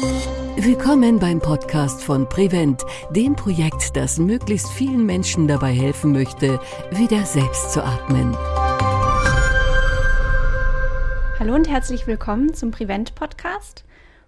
Willkommen beim Podcast von Prevent, dem Projekt, das möglichst vielen Menschen dabei helfen möchte, wieder selbst zu atmen. Hallo und herzlich willkommen zum Prevent Podcast.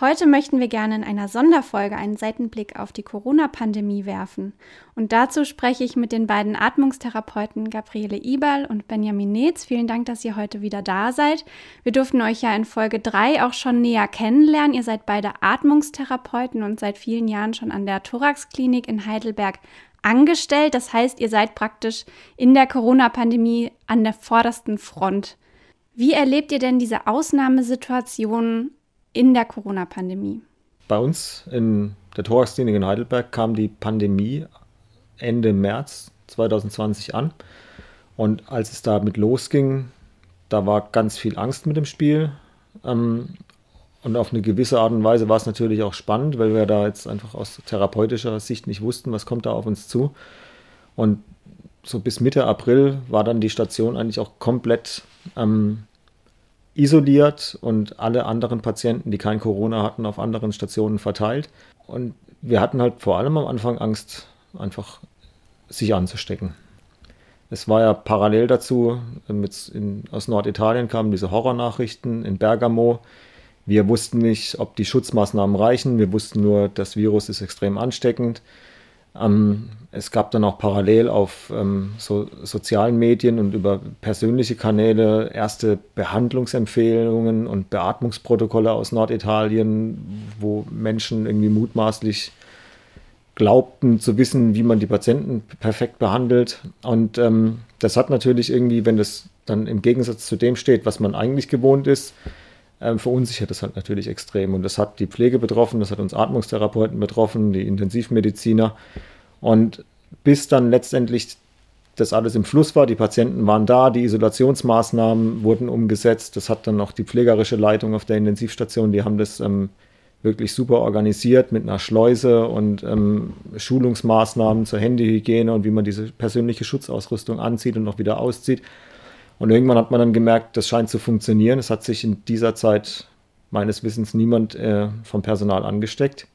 Heute möchten wir gerne in einer Sonderfolge einen Seitenblick auf die Corona-Pandemie werfen. Und dazu spreche ich mit den beiden Atmungstherapeuten Gabriele Iberl und Benjamin Netz. Vielen Dank, dass ihr heute wieder da seid. Wir durften euch ja in Folge 3 auch schon näher kennenlernen. Ihr seid beide Atmungstherapeuten und seit vielen Jahren schon an der Thorax-Klinik in Heidelberg angestellt. Das heißt, ihr seid praktisch in der Corona-Pandemie an der vordersten Front. Wie erlebt ihr denn diese Ausnahmesituation in der Corona-Pandemie? Bei uns in der Thorax-Klinik in Heidelberg kam die Pandemie Ende März 2020 an. Und als es damit losging, da war ganz viel Angst mit dem Spiel. Ähm, und auf eine gewisse Art und Weise war es natürlich auch spannend, weil wir da jetzt einfach aus therapeutischer Sicht nicht wussten, was kommt da auf uns zu. Und so bis Mitte April war dann die Station eigentlich auch komplett ähm, isoliert und alle anderen Patienten, die kein Corona hatten, auf anderen Stationen verteilt. Und wir hatten halt vor allem am Anfang Angst, einfach sich anzustecken. Es war ja parallel dazu, mit in, aus Norditalien kamen diese Horrornachrichten in Bergamo. Wir wussten nicht, ob die Schutzmaßnahmen reichen. Wir wussten nur, das Virus ist extrem ansteckend. Ähm, es gab dann auch parallel auf ähm, so, sozialen Medien und über persönliche Kanäle erste Behandlungsempfehlungen und Beatmungsprotokolle aus Norditalien, wo Menschen irgendwie mutmaßlich glaubten zu wissen, wie man die Patienten perfekt behandelt. Und ähm, das hat natürlich irgendwie, wenn das dann im Gegensatz zu dem steht, was man eigentlich gewohnt ist, äh, verunsichert das halt natürlich extrem. Und das hat die Pflege betroffen, das hat uns Atmungstherapeuten betroffen, die Intensivmediziner. Und bis dann letztendlich das alles im Fluss war, die Patienten waren da, die Isolationsmaßnahmen wurden umgesetzt. Das hat dann auch die pflegerische Leitung auf der Intensivstation, die haben das ähm, wirklich super organisiert mit einer Schleuse und ähm, Schulungsmaßnahmen zur Handyhygiene und wie man diese persönliche Schutzausrüstung anzieht und auch wieder auszieht. Und irgendwann hat man dann gemerkt, das scheint zu funktionieren. Es hat sich in dieser Zeit meines Wissens niemand äh, vom Personal angesteckt.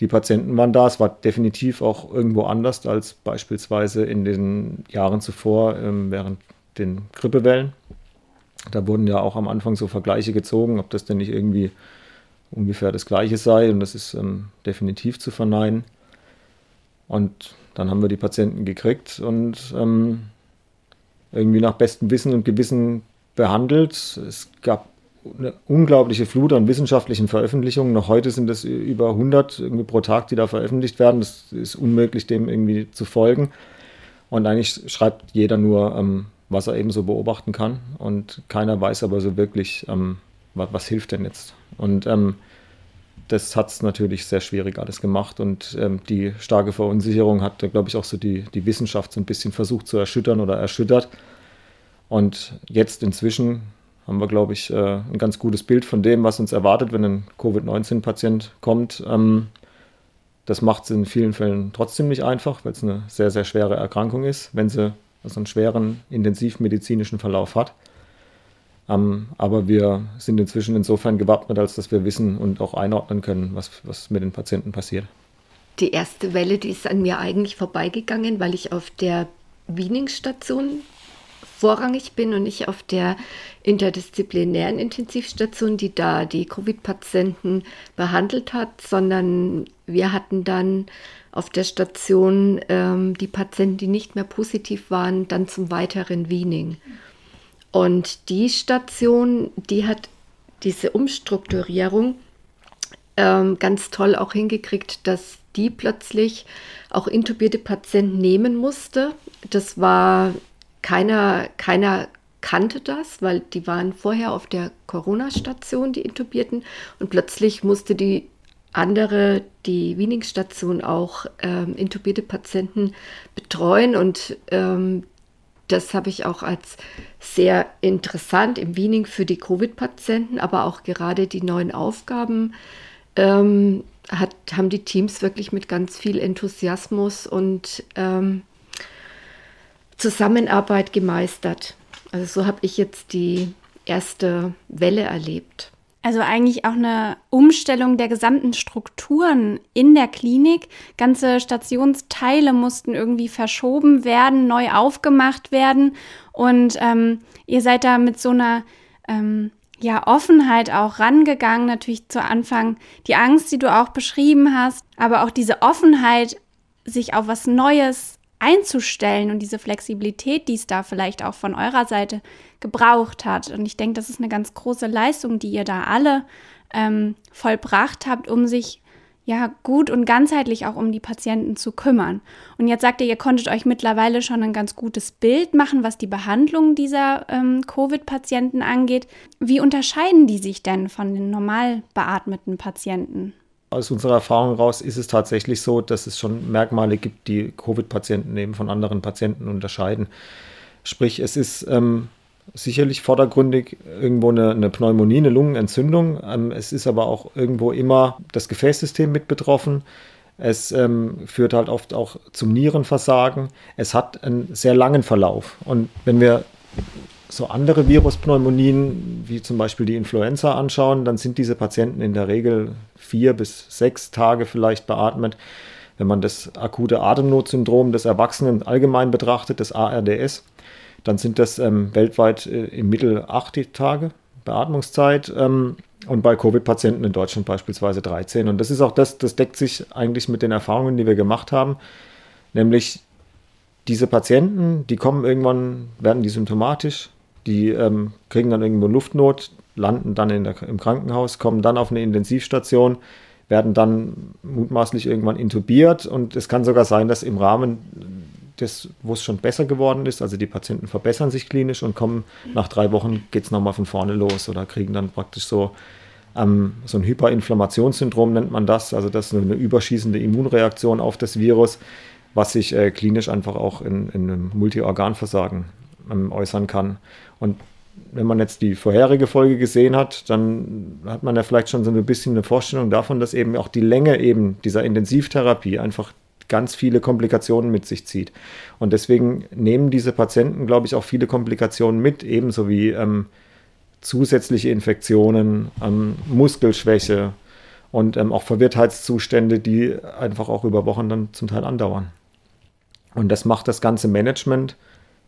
Die Patienten waren da. Es war definitiv auch irgendwo anders als beispielsweise in den Jahren zuvor ähm, während den Grippewellen. Da wurden ja auch am Anfang so Vergleiche gezogen, ob das denn nicht irgendwie ungefähr das Gleiche sei. Und das ist ähm, definitiv zu verneinen. Und dann haben wir die Patienten gekriegt und ähm, irgendwie nach bestem Wissen und Gewissen behandelt. Es gab eine unglaubliche Flut an wissenschaftlichen Veröffentlichungen. Noch heute sind es über 100 irgendwie pro Tag, die da veröffentlicht werden. Das ist unmöglich, dem irgendwie zu folgen. Und eigentlich schreibt jeder nur, ähm, was er eben so beobachten kann. Und keiner weiß aber so wirklich, ähm, was, was, hilft denn jetzt. Und ähm, das hat es natürlich sehr schwierig alles gemacht. Und ähm, die starke Verunsicherung hat, glaube ich, auch so die, die Wissenschaft so ein bisschen versucht zu erschüttern oder erschüttert. Und jetzt inzwischen haben wir, glaube ich, äh, ein ganz gutes Bild von dem, was uns erwartet, wenn ein Covid-19-Patient kommt. Ähm, das macht es in vielen Fällen trotzdem nicht einfach, weil es eine sehr, sehr schwere Erkrankung ist, wenn sie also einen schweren intensivmedizinischen Verlauf hat. Ähm, aber wir sind inzwischen insofern gewappnet, als dass wir wissen und auch einordnen können, was, was mit den Patienten passiert. Die erste Welle, die ist an mir eigentlich vorbeigegangen, weil ich auf der Wieningsstation vorrangig bin und nicht auf der interdisziplinären Intensivstation, die da die Covid-Patienten behandelt hat, sondern wir hatten dann auf der Station ähm, die Patienten, die nicht mehr positiv waren, dann zum weiteren Wiening. Und die Station, die hat diese Umstrukturierung ähm, ganz toll auch hingekriegt, dass die plötzlich auch intubierte Patienten nehmen musste. Das war keiner, keiner kannte das, weil die waren vorher auf der Corona-Station, die Intubierten, und plötzlich musste die andere, die Wiening-Station auch ähm, intubierte Patienten betreuen und ähm, das habe ich auch als sehr interessant im Wiening für die Covid-Patienten, aber auch gerade die neuen Aufgaben ähm, hat, haben die Teams wirklich mit ganz viel Enthusiasmus und ähm, Zusammenarbeit gemeistert. Also so habe ich jetzt die erste Welle erlebt. Also eigentlich auch eine Umstellung der gesamten Strukturen in der Klinik. Ganze Stationsteile mussten irgendwie verschoben werden, neu aufgemacht werden. Und ähm, ihr seid da mit so einer ähm, ja, Offenheit auch rangegangen. Natürlich zu Anfang die Angst, die du auch beschrieben hast, aber auch diese Offenheit, sich auf was Neues einzustellen und diese Flexibilität, die es da vielleicht auch von eurer Seite gebraucht hat. Und ich denke, das ist eine ganz große Leistung, die ihr da alle ähm, vollbracht habt, um sich ja gut und ganzheitlich auch um die Patienten zu kümmern. Und jetzt sagt ihr, ihr konntet euch mittlerweile schon ein ganz gutes Bild machen, was die Behandlung dieser ähm, Covid-Patienten angeht. Wie unterscheiden die sich denn von den normal beatmeten Patienten? Aus unserer Erfahrung heraus ist es tatsächlich so, dass es schon Merkmale gibt, die Covid-Patienten eben von anderen Patienten unterscheiden. Sprich, es ist ähm, sicherlich vordergründig irgendwo eine, eine Pneumonie, eine Lungenentzündung. Ähm, es ist aber auch irgendwo immer das Gefäßsystem mit betroffen. Es ähm, führt halt oft auch zum Nierenversagen. Es hat einen sehr langen Verlauf. Und wenn wir so andere Viruspneumonien, wie zum Beispiel die Influenza anschauen, dann sind diese Patienten in der Regel vier bis sechs Tage vielleicht beatmet. Wenn man das akute Atemnotsyndrom des Erwachsenen allgemein betrachtet, das ARDS, dann sind das ähm, weltweit äh, im Mittel acht Tage Beatmungszeit ähm, und bei Covid-Patienten in Deutschland beispielsweise 13. Und das ist auch das, das deckt sich eigentlich mit den Erfahrungen, die wir gemacht haben, nämlich diese Patienten, die kommen irgendwann, werden die symptomatisch, die ähm, kriegen dann irgendwo Luftnot, landen dann der, im Krankenhaus, kommen dann auf eine Intensivstation, werden dann mutmaßlich irgendwann intubiert und es kann sogar sein, dass im Rahmen das, wo es schon besser geworden ist. Also die Patienten verbessern sich klinisch und kommen nach drei Wochen, geht es nochmal von vorne los oder kriegen dann praktisch so, ähm, so ein Hyperinflammationssyndrom nennt man das. Also das ist eine überschießende Immunreaktion auf das Virus, was sich äh, klinisch einfach auch in, in einem Multiorganversagen ähm, äußern kann. Und wenn man jetzt die vorherige Folge gesehen hat, dann hat man ja vielleicht schon so ein bisschen eine Vorstellung davon, dass eben auch die Länge eben dieser Intensivtherapie einfach ganz viele Komplikationen mit sich zieht. Und deswegen nehmen diese Patienten, glaube ich, auch viele Komplikationen mit, ebenso wie ähm, zusätzliche Infektionen, ähm, Muskelschwäche und ähm, auch Verwirrtheitszustände, die einfach auch über Wochen dann zum Teil andauern. Und das macht das ganze Management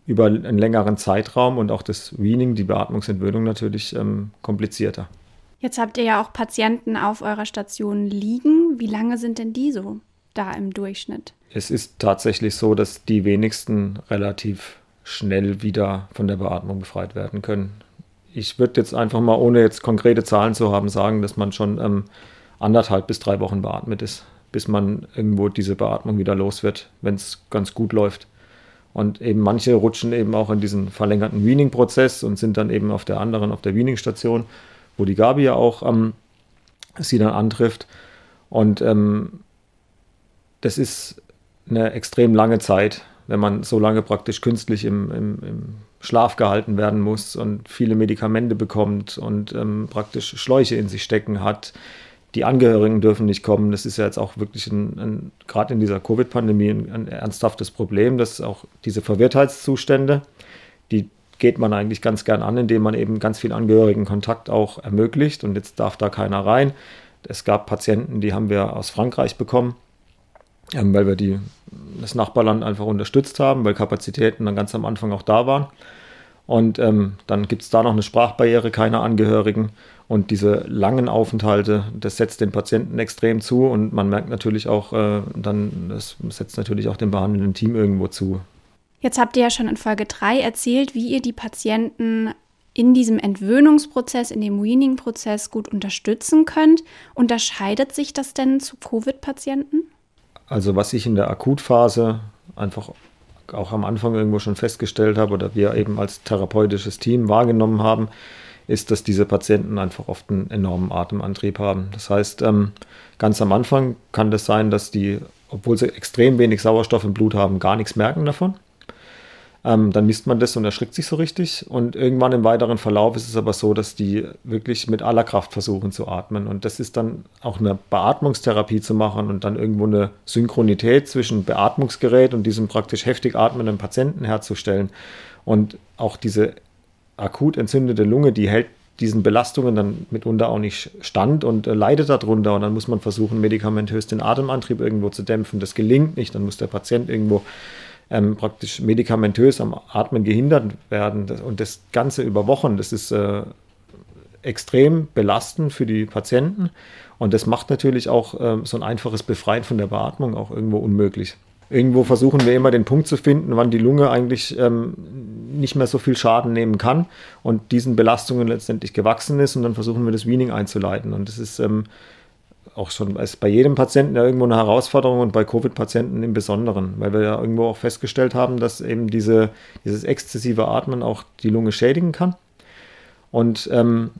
über einen längeren Zeitraum und auch das Weaning, die Beatmungsentwöhnung natürlich ähm, komplizierter. Jetzt habt ihr ja auch Patienten auf eurer Station liegen. Wie lange sind denn die so? da im Durchschnitt? Es ist tatsächlich so, dass die wenigsten relativ schnell wieder von der Beatmung befreit werden können. Ich würde jetzt einfach mal, ohne jetzt konkrete Zahlen zu haben, sagen, dass man schon ähm, anderthalb bis drei Wochen beatmet ist, bis man irgendwo diese Beatmung wieder los wird, wenn es ganz gut läuft. Und eben manche rutschen eben auch in diesen verlängerten Weaning-Prozess und sind dann eben auf der anderen, auf der Weaning-Station, wo die Gabi ja auch ähm, sie dann antrifft. Und ähm, das ist eine extrem lange Zeit, wenn man so lange praktisch künstlich im, im, im Schlaf gehalten werden muss und viele Medikamente bekommt und ähm, praktisch Schläuche in sich stecken hat. Die Angehörigen dürfen nicht kommen. Das ist ja jetzt auch wirklich gerade in dieser Covid-Pandemie ein, ein, ernsthaftes Problem, dass auch diese Verwirrtheitszustände, die geht man eigentlich ganz gern an, indem man eben ganz viel Angehörigen-Kontakt auch ermöglicht und jetzt darf da keiner rein. Es gab Patienten, die haben wir aus Frankreich bekommen, ähm, weil wir die, das Nachbarland einfach unterstützt haben, weil Kapazitäten dann ganz am Anfang auch da waren. Und ähm, dann gibt es da noch eine Sprachbarriere, keine Angehörigen. Und diese langen Aufenthalte, das setzt den Patienten extrem zu. Und man merkt natürlich auch, äh, dann, das setzt natürlich auch dem behandelnden Team irgendwo zu. Jetzt habt ihr ja schon in Folge 3 erzählt, wie ihr die Patienten in diesem Entwöhnungsprozess, in dem Weaning-Prozess gut unterstützen könnt. Unterscheidet sich das denn zu Covid-Patienten? Also was ich in der Akutphase einfach auch am Anfang irgendwo schon festgestellt habe oder wir eben als therapeutisches Team wahrgenommen haben, ist, dass diese Patienten einfach oft einen enormen Atemantrieb haben. Das heißt, ähm, ganz am Anfang kann das sein, dass die, obwohl sie extrem wenig Sauerstoff im Blut haben, gar nichts merken davon. Ähm, dann misst man das und erschrickt sich so richtig. Und irgendwann im weiteren Verlauf ist es aber so, dass die wirklich mit aller Kraft versuchen zu atmen. Und das ist dann auch eine Beatmungstherapie zu machen und dann irgendwo eine Synchronität zwischen Beatmungsgerät und diesem praktisch heftig atmenden Patienten herzustellen. Und auch diese akut entzündete Lunge, die hält diesen Belastungen dann mitunter auch nicht stand und äh, leidet darunter. Und dann muss man versuchen, medikamentös den Atemantrieb irgendwo zu dämpfen. Das gelingt nicht. Dann muss der Patient irgendwo ähm, praktisch medikamentös am Atmen gehindert werden. Und das Ganze über Wochen, das ist äh, extrem belastend für die Patienten. Und das macht natürlich auch ähm, so ein einfaches Befreien von der Beatmung auch irgendwo unmöglich. Irgendwo versuchen wir immer den Punkt zu finden, wann die Lunge eigentlich ähm, nicht mehr so viel Schaden nehmen kann und diesen Belastungen letztendlich gewachsen ist. Und dann versuchen wir das Weaning einzuleiten. Und das ist ähm, auch schon ist bei jedem Patienten ja irgendwo eine Herausforderung und bei Covid-Patienten im Besonderen, weil wir ja irgendwo auch festgestellt haben, dass eben diese, dieses exzessive Atmen auch die Lunge schädigen kann. Und ähm,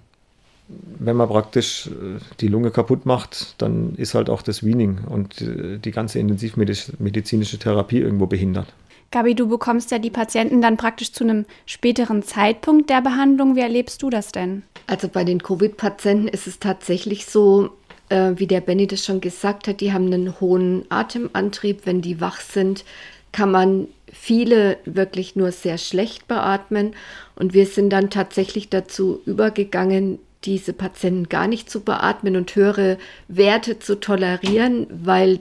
wenn man praktisch äh, die Lunge kaputt macht, dann ist halt auch das Weaning und äh, die ganze intensivmedizinische Therapie irgendwo behindert. Gabi, du bekommst ja die Patienten dann praktisch zu einem späteren Zeitpunkt der Behandlung. Wie erlebst du das denn? Also bei den Covid-Patienten ist es tatsächlich so, äh, wie der Benny das schon gesagt hat, die haben einen hohen Atemantrieb. Wenn die wach sind, kann man viele wirklich nur sehr schlecht beatmen. Und wir sind dann tatsächlich dazu übergegangen, diese Patienten gar nicht zu beatmen und höhere Werte zu tolerieren, weil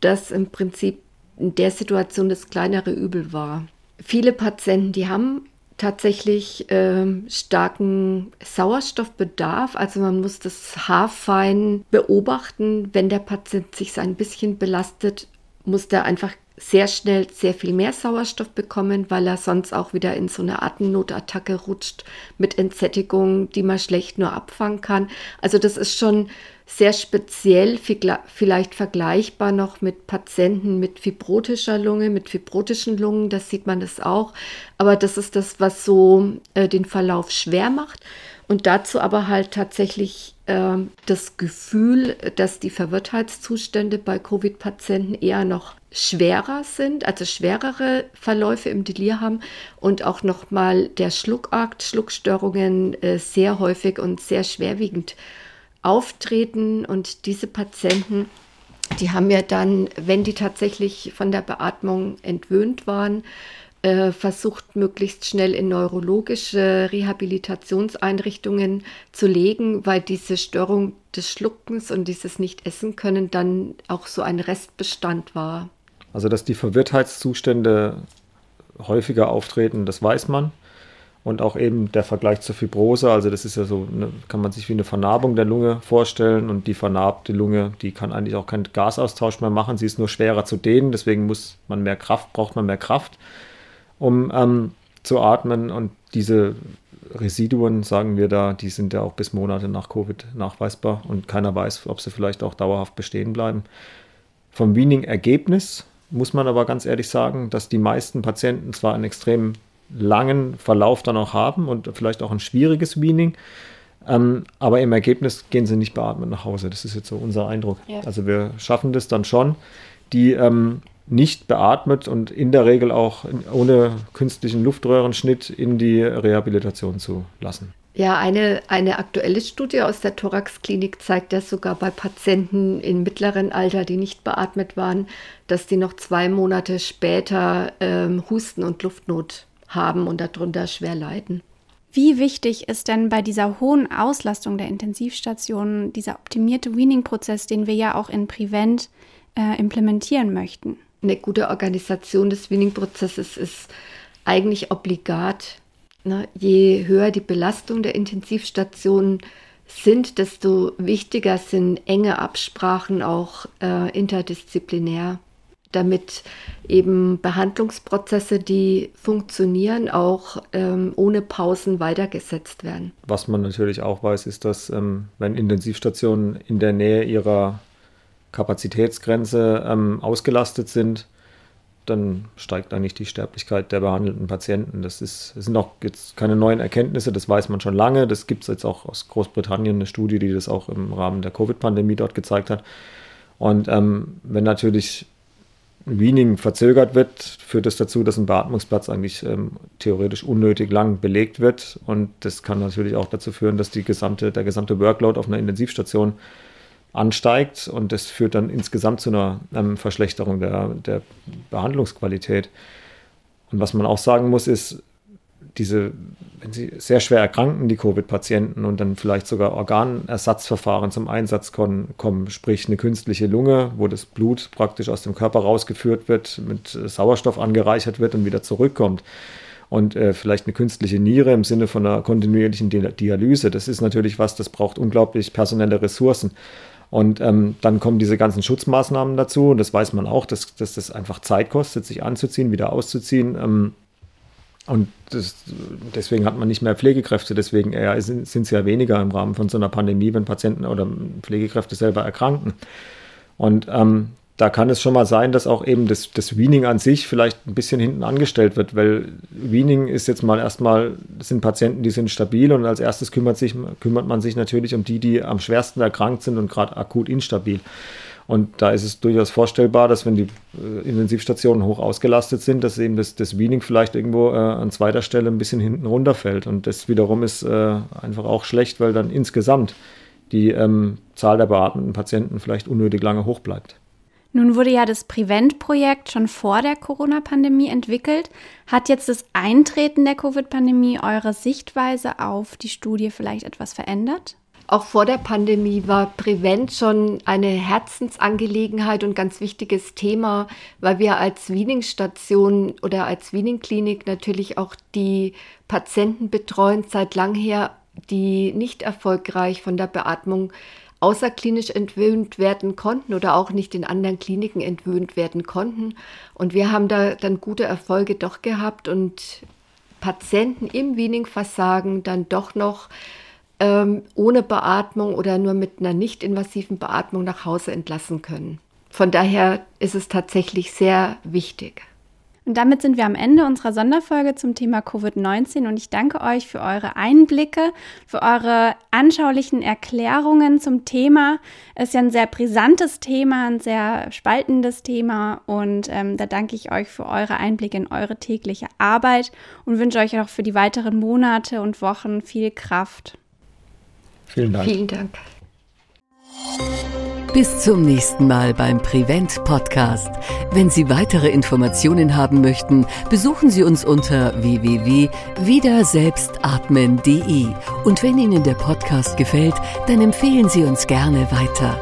das im Prinzip in der Situation das kleinere Übel war. Viele Patienten, die haben tatsächlich äh, starken Sauerstoffbedarf. Also man muss das haarfein beobachten. Wenn der Patient sich ein bisschen belastet, muss der einfach sehr schnell sehr viel mehr Sauerstoff bekommen, weil er sonst auch wieder in so eine Atemnotattacke rutscht mit Entsättigung, die man schlecht nur abfangen kann. Also das ist schon sehr speziell, vielleicht vergleichbar noch mit Patienten mit fibrotischer Lunge, mit fibrotischen Lungen, das sieht man das auch. Aber das ist das, was so äh, den Verlauf schwer macht. Und dazu aber halt tatsächlich äh, das Gefühl, dass die Verwirrtheitszustände bei Covid-Patienten eher noch schwerer sind, also schwerere Verläufe im Delir haben und auch nochmal der Schluckakt, Schluckstörungen äh, sehr häufig und sehr schwerwiegend auftreten und diese Patienten, die haben ja dann, wenn die tatsächlich von der Beatmung entwöhnt waren, äh, versucht, möglichst schnell in neurologische Rehabilitationseinrichtungen zu legen, weil diese Störung des Schluckens und dieses Nicht-Essen können dann auch so ein Restbestand war. Also, dass die Verwirrtheitszustände häufiger auftreten, das weiß man und auch eben der Vergleich zur Fibrose. Also das ist ja so, eine, kann man sich wie eine Vernarbung der Lunge vorstellen und die vernarbte Lunge, die kann eigentlich auch keinen Gasaustausch mehr machen. Sie ist nur schwerer zu dehnen, deswegen muss man mehr Kraft, braucht man mehr Kraft, um ähm, zu atmen und diese Residuen, sagen wir da, die sind ja auch bis Monate nach Covid nachweisbar und keiner weiß, ob sie vielleicht auch dauerhaft bestehen bleiben. Vom Weaning-Ergebnis muss man aber ganz ehrlich sagen, dass die meisten Patienten zwar einen extrem langen Verlauf dann auch haben und vielleicht auch ein schwieriges Weaning. Ähm, aber im Ergebnis gehen sie nicht beatmet nach Hause. Das ist jetzt so unser Eindruck. Ja. Also wir schaffen das dann schon, die ähm, nicht beatmet und in der Regel auch ohne künstlichen Luftröhrenschnitt in die Rehabilitation zu lassen. Ja, eine, eine aktuelle Studie aus der Thoraxklinik zeigt dass sogar bei Patienten im mittleren Alter, die nicht beatmet waren, dass die noch zwei Monate später ähm, Husten und Luftnot haben und darunter schwer leiden. Wie wichtig ist denn bei dieser hohen Auslastung der Intensivstationen dieser optimierte Weaning-Prozess, den wir ja auch in Prevent äh, implementieren möchten? Eine gute Organisation des Weaning-Prozesses ist eigentlich obligat. Ne? Je höher die Belastung der Intensivstationen sind, desto wichtiger sind enge Absprachen auch äh, interdisziplinär damit eben Behandlungsprozesse, die funktionieren, auch ähm, ohne Pausen weitergesetzt werden. Was man natürlich auch weiß, ist, dass ähm, wenn Intensivstationen in der Nähe ihrer Kapazitätsgrenze ähm, ausgelastet sind, dann steigt eigentlich die Sterblichkeit der behandelten Patienten. Das, ist, das sind auch jetzt keine neuen Erkenntnisse, das weiß man schon lange. Das gibt es jetzt auch aus Großbritannien, eine Studie, die das auch im Rahmen der Covid-Pandemie dort gezeigt hat. Und ähm, wenn natürlich Weaning verzögert wird, führt das dazu, dass ein Beatmungsplatz eigentlich ähm, theoretisch unnötig lang belegt wird. Und das kann natürlich auch dazu führen, dass die gesamte, der gesamte Workload auf einer Intensivstation ansteigt und das führt dann insgesamt zu einer ähm, Verschlechterung der, der Behandlungsqualität. Und was man auch sagen muss, ist, diese, wenn sie sehr schwer erkranken, die Covid-Patienten und dann vielleicht sogar Organersatzverfahren zum Einsatz kommen, sprich eine künstliche Lunge, wo das Blut praktisch aus dem Körper rausgeführt wird, mit Sauerstoff angereichert wird und wieder zurückkommt und äh, vielleicht eine künstliche Niere im Sinne von einer kontinuierlichen Dialyse. Das ist natürlich was, das braucht unglaublich personelle Ressourcen. Und ähm, dann kommen diese ganzen Schutzmaßnahmen dazu. Und das weiß man auch, dass, dass das einfach Zeit kostet, sich anzuziehen, wieder auszuziehen. Ähm, und das, deswegen hat man nicht mehr Pflegekräfte. Deswegen eher sind es ja weniger im Rahmen von so einer Pandemie, wenn Patienten oder Pflegekräfte selber erkranken. Und ähm, da kann es schon mal sein, dass auch eben das, das Weaning an sich vielleicht ein bisschen hinten angestellt wird, weil Weaning ist jetzt mal erstmal, das sind Patienten, die sind stabil und als erstes kümmert, sich, kümmert man sich natürlich um die, die am schwersten erkrankt sind und gerade akut instabil. Und da ist es durchaus vorstellbar, dass wenn die äh, Intensivstationen hoch ausgelastet sind, dass eben das, das Weaning vielleicht irgendwo äh, an zweiter Stelle ein bisschen hinten runterfällt. Und das wiederum ist äh, einfach auch schlecht, weil dann insgesamt die ähm, Zahl der beatmeten Patienten vielleicht unnötig lange hoch bleibt. Nun wurde ja das Prevent-Projekt schon vor der Corona-Pandemie entwickelt. Hat jetzt das Eintreten der Covid-Pandemie eure Sichtweise auf die Studie vielleicht etwas verändert? Auch vor der Pandemie war Prevent schon eine Herzensangelegenheit und ganz wichtiges Thema, weil wir als Wiening-Station oder als Wiening-Klinik natürlich auch die Patienten betreuen seit langher, die nicht erfolgreich von der Beatmung außerklinisch entwöhnt werden konnten oder auch nicht in anderen Kliniken entwöhnt werden konnten. Und wir haben da dann gute Erfolge doch gehabt und Patienten im Wiening-Versagen dann doch noch ähm, ohne Beatmung oder nur mit einer nicht invasiven Beatmung nach Hause entlassen können. Von daher ist es tatsächlich sehr wichtig. Und damit sind wir am Ende unserer Sonderfolge zum Thema Covid-19 und ich danke euch für eure Einblicke, für eure anschaulichen Erklärungen zum Thema. Es ist ja ein sehr brisantes Thema, ein sehr spaltendes Thema und ähm, da danke ich euch für eure Einblicke in eure tägliche Arbeit und wünsche euch auch für die weiteren Monate und Wochen viel Kraft. Vielen Dank. Vielen Dank. Bis zum nächsten Mal beim Prevent Podcast. Wenn Sie weitere Informationen haben möchten, besuchen Sie uns unter www.wiederselbstatmen.de. Und wenn Ihnen der Podcast gefällt, dann empfehlen Sie uns gerne weiter.